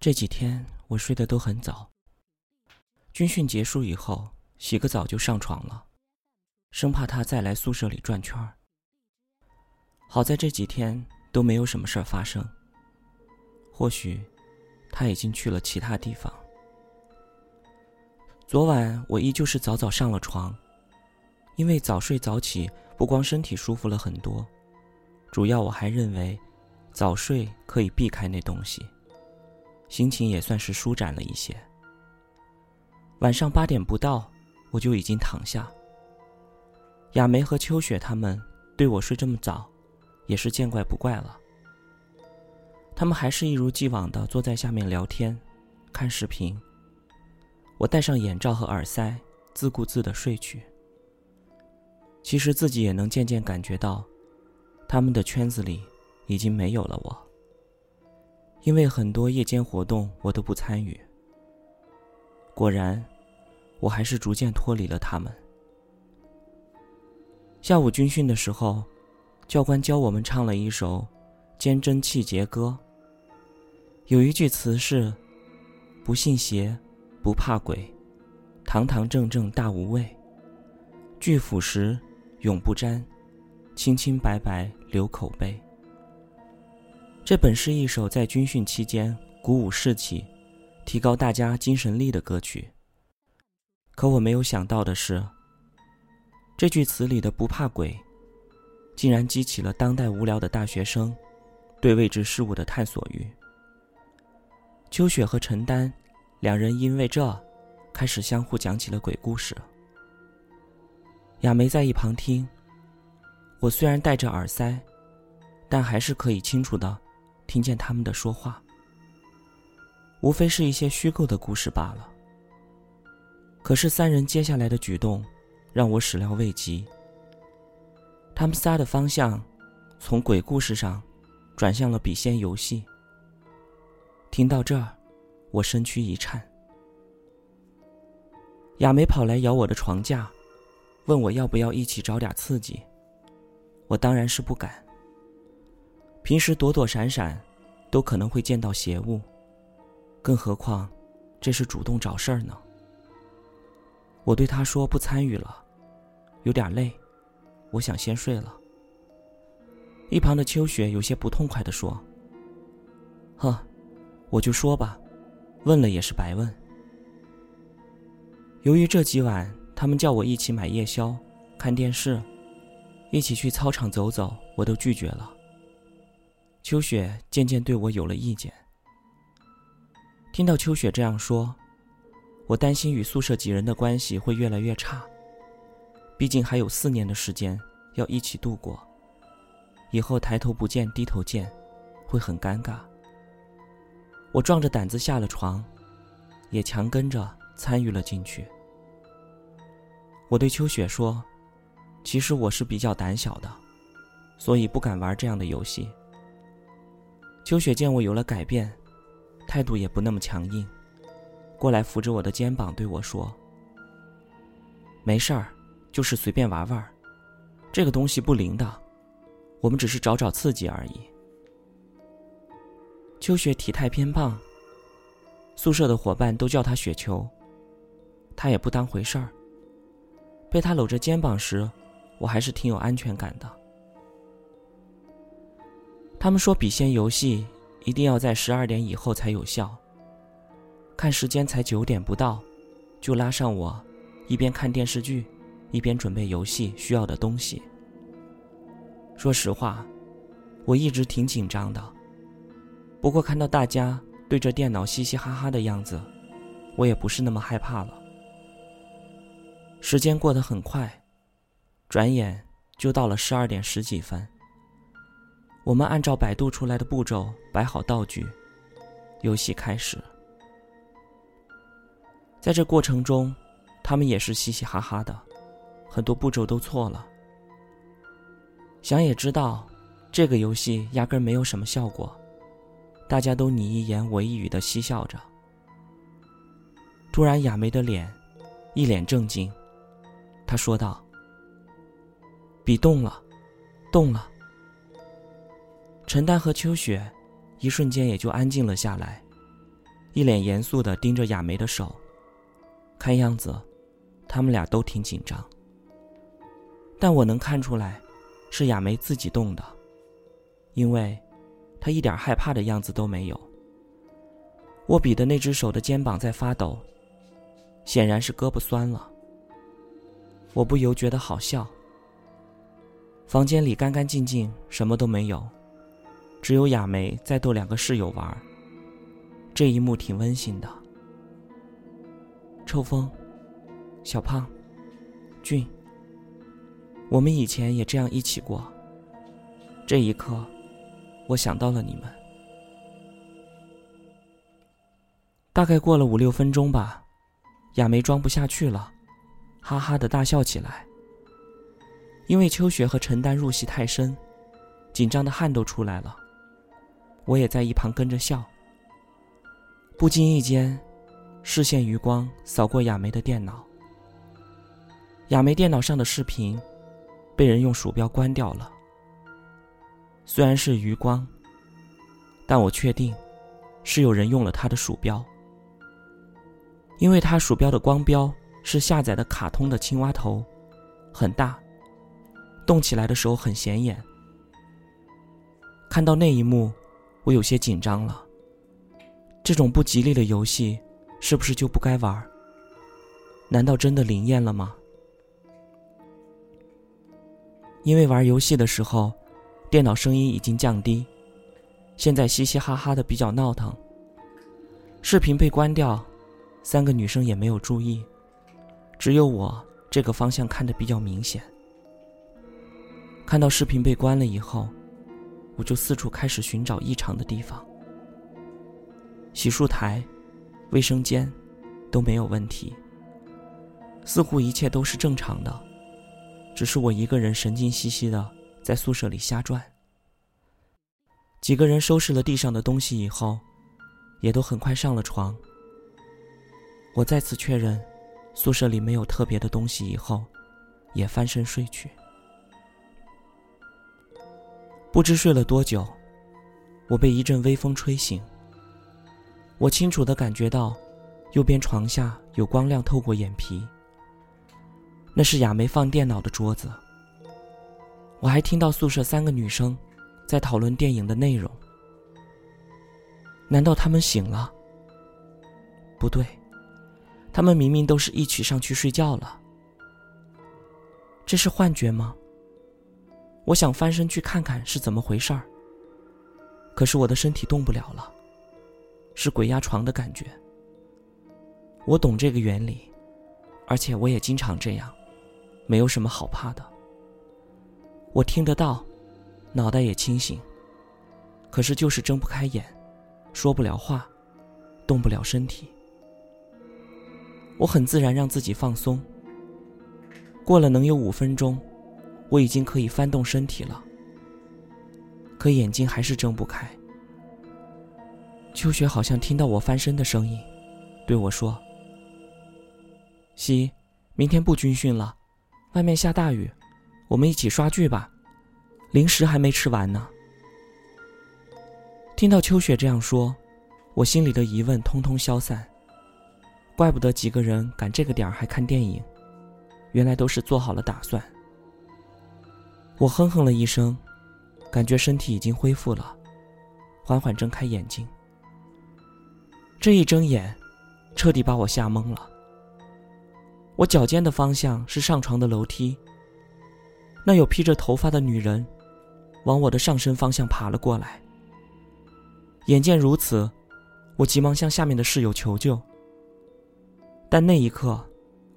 这几天我睡得都很早。军训结束以后，洗个澡就上床了，生怕他再来宿舍里转圈儿。好在这几天都没有什么事儿发生。或许，他已经去了其他地方。昨晚我依旧是早早上了床，因为早睡早起不光身体舒服了很多，主要我还认为，早睡可以避开那东西。心情也算是舒展了一些。晚上八点不到，我就已经躺下。亚梅和秋雪他们对我睡这么早，也是见怪不怪了。他们还是一如既往的坐在下面聊天、看视频。我戴上眼罩和耳塞，自顾自的睡去。其实自己也能渐渐感觉到，他们的圈子里已经没有了我。因为很多夜间活动我都不参与。果然，我还是逐渐脱离了他们。下午军训的时候，教官教我们唱了一首《坚贞气节歌》。有一句词是：“不信邪，不怕鬼，堂堂正正大无畏，拒腐蚀，永不沾，清清白白留口碑。”这本是一首在军训期间鼓舞士气、提高大家精神力的歌曲。可我没有想到的是，这句词里的“不怕鬼”，竟然激起了当代无聊的大学生对未知事物的探索欲。秋雪和陈丹两人因为这，开始相互讲起了鬼故事。亚梅在一旁听，我虽然戴着耳塞，但还是可以清楚的。听见他们的说话，无非是一些虚构的故事罢了。可是三人接下来的举动，让我始料未及。他们仨的方向，从鬼故事上，转向了笔仙游戏。听到这儿，我身躯一颤。亚梅跑来咬我的床架，问我要不要一起找点刺激。我当然是不敢。平时躲躲闪闪，都可能会见到邪物，更何况这是主动找事儿呢？我对他说不参与了，有点累，我想先睡了。一旁的秋雪有些不痛快的说：“呵，我就说吧，问了也是白问。”由于这几晚他们叫我一起买夜宵、看电视，一起去操场走走，我都拒绝了。秋雪渐渐对我有了意见。听到秋雪这样说，我担心与宿舍几人的关系会越来越差。毕竟还有四年的时间要一起度过，以后抬头不见低头见，会很尴尬。我壮着胆子下了床，也强跟着参与了进去。我对秋雪说：“其实我是比较胆小的，所以不敢玩这样的游戏。”秋雪见我有了改变，态度也不那么强硬，过来扶着我的肩膀对我说：“没事儿，就是随便玩玩，这个东西不灵的，我们只是找找刺激而已。”秋雪体态偏胖，宿舍的伙伴都叫她雪球，她也不当回事儿。被她搂着肩膀时，我还是挺有安全感的。他们说笔仙游戏一定要在十二点以后才有效。看时间才九点不到，就拉上我，一边看电视剧，一边准备游戏需要的东西。说实话，我一直挺紧张的。不过看到大家对着电脑嘻嘻哈哈的样子，我也不是那么害怕了。时间过得很快，转眼就到了十二点十几分。我们按照百度出来的步骤摆好道具，游戏开始。在这过程中，他们也是嘻嘻哈哈的，很多步骤都错了。想也知道，这个游戏压根没有什么效果，大家都你一言我一语的嬉笑着。突然，亚梅的脸一脸正经，她说道：“笔动了，动了。”陈丹和秋雪，一瞬间也就安静了下来。一脸严肃的盯着亚梅的手，看样子，他们俩都挺紧张。但我能看出来，是亚梅自己动的，因为，她一点害怕的样子都没有。握笔的那只手的肩膀在发抖，显然是胳膊酸了。我不由觉得好笑。房间里干干净净，什么都没有，只有亚梅在逗两个室友玩。这一幕挺温馨的。臭风，小胖，俊，我们以前也这样一起过。这一刻，我想到了你们。大概过了五六分钟吧，亚梅装不下去了，哈哈的大笑起来。因为秋雪和陈丹入戏太深，紧张的汗都出来了。我也在一旁跟着笑。不经意间，视线余光扫过亚梅的电脑。亚梅电脑上的视频，被人用鼠标关掉了。虽然是余光，但我确定，是有人用了他的鼠标，因为他鼠标的光标是下载的卡通的青蛙头，很大。动起来的时候很显眼。看到那一幕，我有些紧张了。这种不吉利的游戏，是不是就不该玩？难道真的灵验了吗？因为玩游戏的时候，电脑声音已经降低，现在嘻嘻哈哈的比较闹腾。视频被关掉，三个女生也没有注意，只有我这个方向看的比较明显。看到视频被关了以后，我就四处开始寻找异常的地方。洗漱台、卫生间都没有问题，似乎一切都是正常的，只是我一个人神经兮兮的在宿舍里瞎转。几个人收拾了地上的东西以后，也都很快上了床。我再次确认宿舍里没有特别的东西以后，也翻身睡去。不知睡了多久，我被一阵微风吹醒。我清楚的感觉到，右边床下有光亮透过眼皮。那是亚梅放电脑的桌子。我还听到宿舍三个女生在讨论电影的内容。难道他们醒了？不对，他们明明都是一起上去睡觉了。这是幻觉吗？我想翻身去看看是怎么回事儿，可是我的身体动不了了，是鬼压床的感觉。我懂这个原理，而且我也经常这样，没有什么好怕的。我听得到，脑袋也清醒，可是就是睁不开眼，说不了话，动不了身体。我很自然让自己放松。过了能有五分钟。我已经可以翻动身体了，可眼睛还是睁不开。秋雪好像听到我翻身的声音，对我说：“西，明天不军训了，外面下大雨，我们一起刷剧吧，零食还没吃完呢。”听到秋雪这样说，我心里的疑问通通消散。怪不得几个人赶这个点儿还看电影，原来都是做好了打算。我哼哼了一声，感觉身体已经恢复了，缓缓睁开眼睛。这一睁眼，彻底把我吓懵了。我脚尖的方向是上床的楼梯，那有披着头发的女人，往我的上身方向爬了过来。眼见如此，我急忙向下面的室友求救，但那一刻，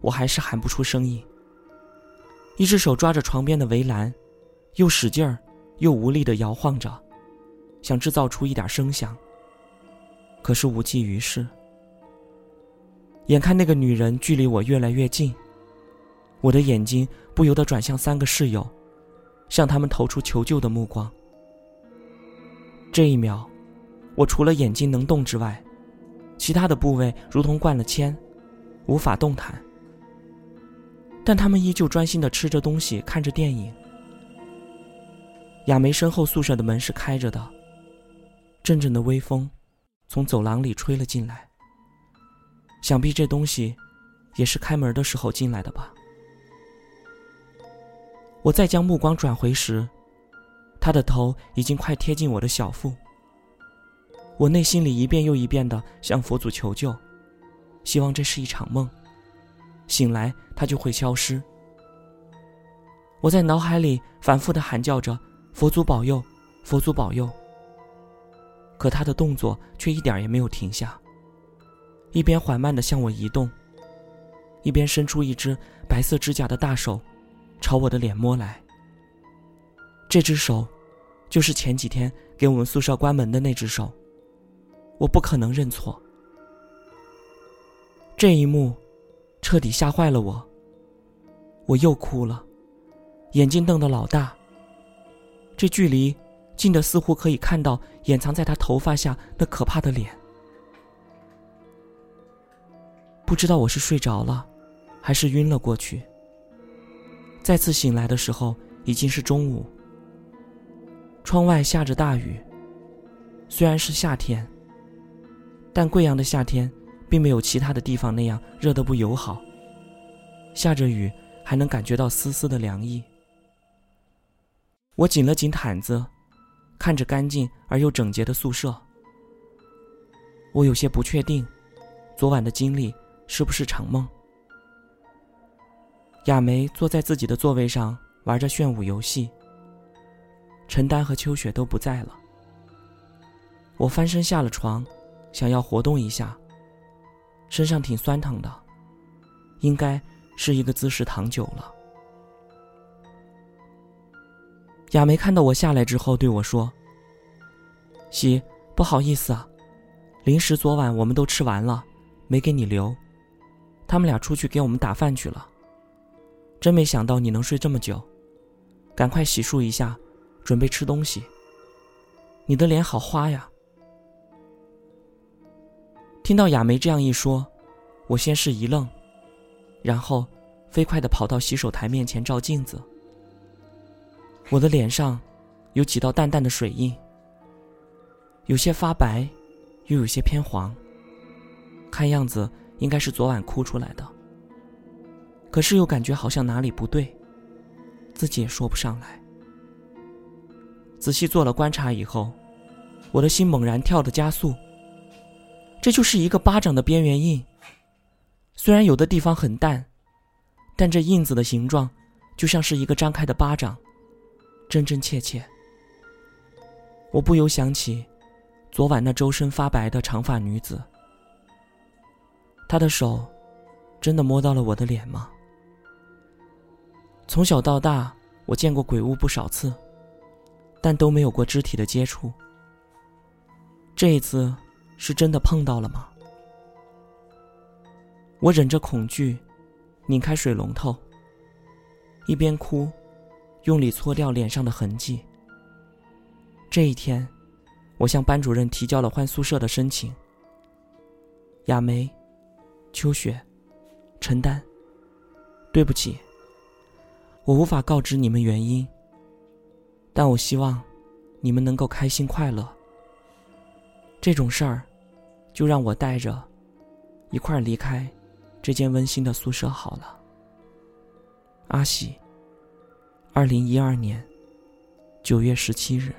我还是喊不出声音。一只手抓着床边的围栏。又使劲儿，又无力的摇晃着，想制造出一点声响。可是无济于事。眼看那个女人距离我越来越近，我的眼睛不由得转向三个室友，向他们投出求救的目光。这一秒，我除了眼睛能动之外，其他的部位如同灌了铅，无法动弹。但他们依旧专心的吃着东西，看着电影。亚梅身后宿舍的门是开着的，阵阵的微风从走廊里吹了进来。想必这东西也是开门的时候进来的吧。我再将目光转回时，他的头已经快贴近我的小腹。我内心里一遍又一遍的向佛祖求救，希望这是一场梦，醒来他就会消失。我在脑海里反复的喊叫着“佛祖保佑，佛祖保佑”，可他的动作却一点也没有停下，一边缓慢的向我移动，一边伸出一只白色指甲的大手。朝我的脸摸来。这只手，就是前几天给我们宿舍关门的那只手。我不可能认错。这一幕，彻底吓坏了我。我又哭了，眼睛瞪得老大。这距离近的似乎可以看到掩藏在他头发下那可怕的脸。不知道我是睡着了，还是晕了过去。再次醒来的时候已经是中午。窗外下着大雨。虽然是夏天，但贵阳的夏天并没有其他的地方那样热得不友好。下着雨还能感觉到丝丝的凉意。我紧了紧毯子，看着干净而又整洁的宿舍，我有些不确定，昨晚的经历是不是场梦。亚梅坐在自己的座位上玩着炫舞游戏。陈丹和秋雪都不在了。我翻身下了床，想要活动一下。身上挺酸疼的，应该是一个姿势躺久了。亚梅看到我下来之后对我说：“喜，不好意思啊，零食昨晚我们都吃完了，没给你留。他们俩出去给我们打饭去了。”真没想到你能睡这么久，赶快洗漱一下，准备吃东西。你的脸好花呀！听到亚梅这样一说，我先是一愣，然后飞快的跑到洗手台面前照镜子。我的脸上有几道淡淡的水印，有些发白，又有些偏黄，看样子应该是昨晚哭出来的。可是又感觉好像哪里不对，自己也说不上来。仔细做了观察以后，我的心猛然跳的加速。这就是一个巴掌的边缘印，虽然有的地方很淡，但这印子的形状就像是一个张开的巴掌，真真切切。我不由想起昨晚那周身发白的长发女子，她的手真的摸到了我的脸吗？从小到大，我见过鬼屋不少次，但都没有过肢体的接触。这一次，是真的碰到了吗？我忍着恐惧，拧开水龙头，一边哭，用力搓掉脸上的痕迹。这一天，我向班主任提交了换宿舍的申请。亚梅、秋雪、陈丹，对不起。我无法告知你们原因，但我希望你们能够开心快乐。这种事儿，就让我带着一块离开这间温馨的宿舍好了。阿喜，二零一二年九月十七日。